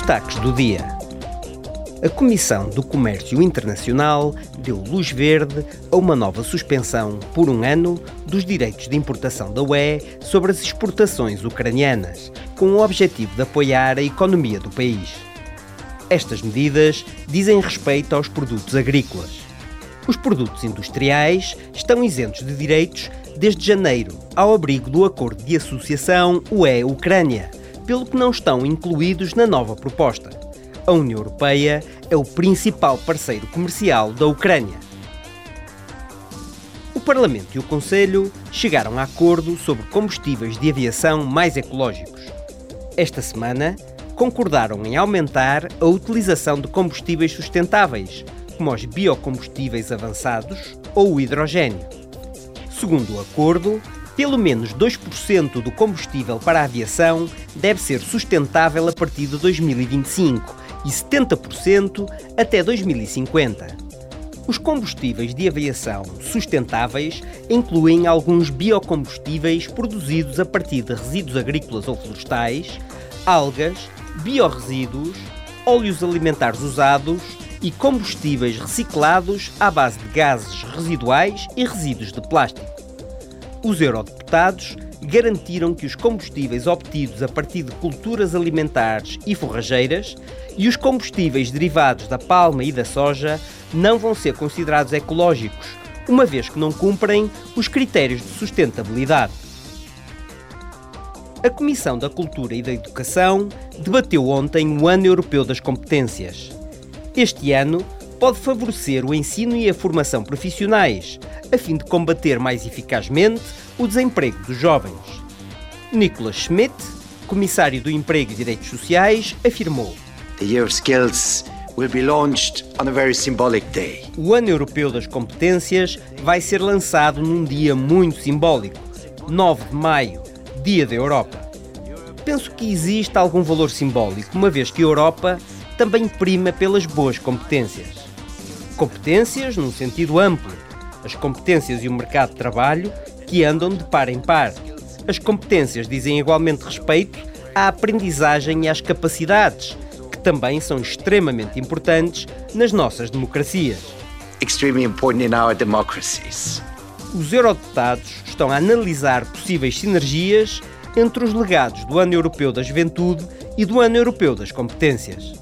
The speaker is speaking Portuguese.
Destaques do dia. A Comissão do Comércio Internacional deu luz verde a uma nova suspensão por um ano dos direitos de importação da UE sobre as exportações ucranianas, com o objetivo de apoiar a economia do país. Estas medidas dizem respeito aos produtos agrícolas. Os produtos industriais estão isentos de direitos desde janeiro, ao abrigo do Acordo de Associação UE-Ucrânia, pelo que não estão incluídos na nova proposta. A União Europeia é o principal parceiro comercial da Ucrânia. O Parlamento e o Conselho chegaram a acordo sobre combustíveis de aviação mais ecológicos. Esta semana, concordaram em aumentar a utilização de combustíveis sustentáveis, como os biocombustíveis avançados ou o hidrogênio. Segundo o acordo, pelo menos 2% do combustível para a aviação deve ser sustentável a partir de 2025 e 70% até 2050. Os combustíveis de aviação sustentáveis incluem alguns biocombustíveis produzidos a partir de resíduos agrícolas ou florestais, algas, biorresíduos, óleos alimentares usados e combustíveis reciclados à base de gases residuais e resíduos de plástico. Os eurodeputados garantiram que os combustíveis obtidos a partir de culturas alimentares e forrageiras e os combustíveis derivados da palma e da soja não vão ser considerados ecológicos, uma vez que não cumprem os critérios de sustentabilidade. A Comissão da Cultura e da Educação debateu ontem o Ano Europeu das Competências. Este ano pode favorecer o ensino e a formação profissionais, a fim de combater mais eficazmente o desemprego dos jovens. Nicholas Schmidt, comissário do Emprego e Direitos Sociais, afirmou: The Year of Skills will be launched on a very symbolic day. O Ano Europeu das Competências vai ser lançado num dia muito simbólico, 9 de maio, Dia da Europa. Penso que existe algum valor simbólico, uma vez que a Europa também prima pelas boas competências. Competências num sentido amplo, as competências e o mercado de trabalho que andam de par em par. As competências dizem igualmente respeito à aprendizagem e às capacidades, que também são extremamente importantes nas nossas democracias. Extremely important in our democracies. Os eurodeputados estão a analisar possíveis sinergias entre os legados do Ano Europeu da Juventude e do Ano Europeu das Competências.